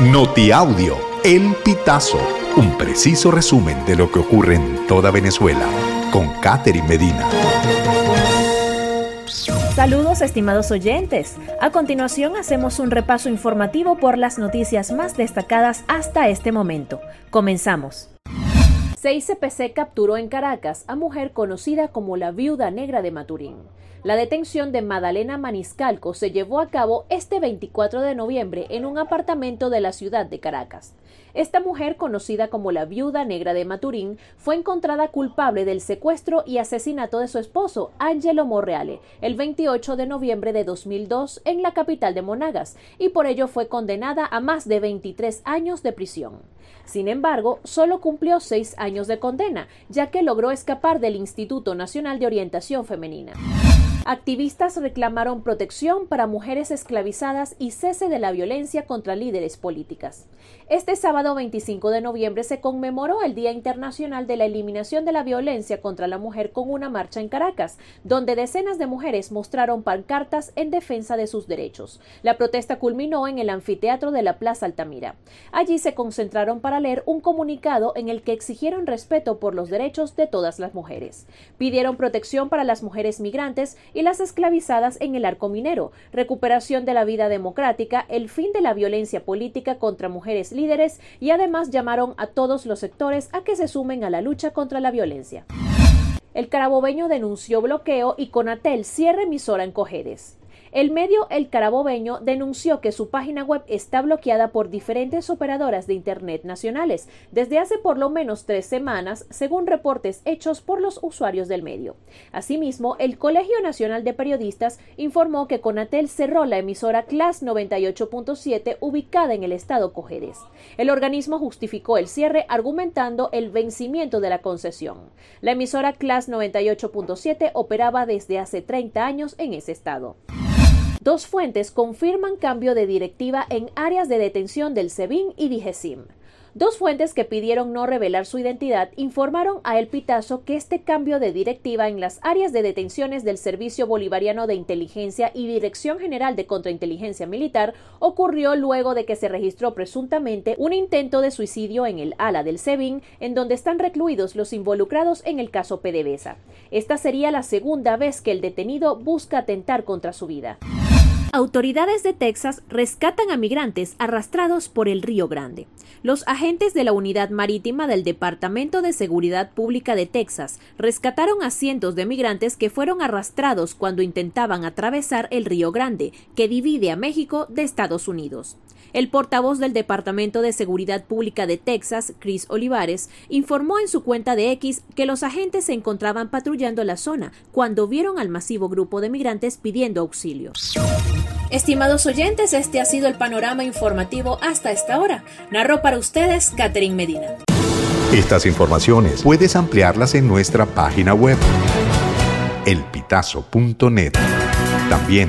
Notiaudio, El Pitazo, un preciso resumen de lo que ocurre en toda Venezuela, con Catherine Medina. Saludos estimados oyentes. A continuación hacemos un repaso informativo por las noticias más destacadas hasta este momento. Comenzamos. 6CPC capturó en Caracas a mujer conocida como la viuda negra de Maturín. La detención de Madalena Maniscalco se llevó a cabo este 24 de noviembre en un apartamento de la ciudad de Caracas. Esta mujer, conocida como la viuda negra de Maturín, fue encontrada culpable del secuestro y asesinato de su esposo, Angelo Morreale, el 28 de noviembre de 2002 en la capital de Monagas, y por ello fue condenada a más de 23 años de prisión. Sin embargo, solo cumplió seis años de condena, ya que logró escapar del Instituto Nacional de Orientación Femenina. Activistas reclamaron protección para mujeres esclavizadas y cese de la violencia contra líderes políticas. Este sábado 25 de noviembre se conmemoró el Día Internacional de la Eliminación de la Violencia contra la Mujer con una marcha en Caracas, donde decenas de mujeres mostraron pancartas en defensa de sus derechos. La protesta culminó en el anfiteatro de la Plaza Altamira. Allí se concentraron para leer un comunicado en el que exigieron respeto por los derechos de todas las mujeres. Pidieron protección para las mujeres migrantes y las esclavizadas en el arco minero, recuperación de la vida democrática, el fin de la violencia política contra mujeres líderes y además llamaron a todos los sectores a que se sumen a la lucha contra la violencia. El carabobeño denunció bloqueo y Conatel cierre emisora en Cojedes. El medio El Carabobeño denunció que su página web está bloqueada por diferentes operadoras de Internet nacionales desde hace por lo menos tres semanas, según reportes hechos por los usuarios del medio. Asimismo, el Colegio Nacional de Periodistas informó que Conatel cerró la emisora Class 98.7 ubicada en el estado Cojedes. El organismo justificó el cierre argumentando el vencimiento de la concesión. La emisora Class 98.7 operaba desde hace 30 años en ese estado. Dos fuentes confirman cambio de directiva en áreas de detención del SEBIN y DIGESIM. Dos fuentes que pidieron no revelar su identidad informaron a El Pitazo que este cambio de directiva en las áreas de detenciones del Servicio Bolivariano de Inteligencia y Dirección General de Contrainteligencia Militar ocurrió luego de que se registró presuntamente un intento de suicidio en el ala del SEBIN, en donde están recluidos los involucrados en el caso PDVSA. Esta sería la segunda vez que el detenido busca atentar contra su vida. Autoridades de Texas rescatan a migrantes arrastrados por el Río Grande. Los agentes de la Unidad Marítima del Departamento de Seguridad Pública de Texas rescataron a cientos de migrantes que fueron arrastrados cuando intentaban atravesar el Río Grande, que divide a México de Estados Unidos. El portavoz del Departamento de Seguridad Pública de Texas, Chris Olivares, informó en su cuenta de X que los agentes se encontraban patrullando la zona cuando vieron al masivo grupo de migrantes pidiendo auxilio. Estimados oyentes, este ha sido el panorama informativo hasta esta hora. Narró para ustedes Catherine Medina. Estas informaciones puedes ampliarlas en nuestra página web elpitazo.net. También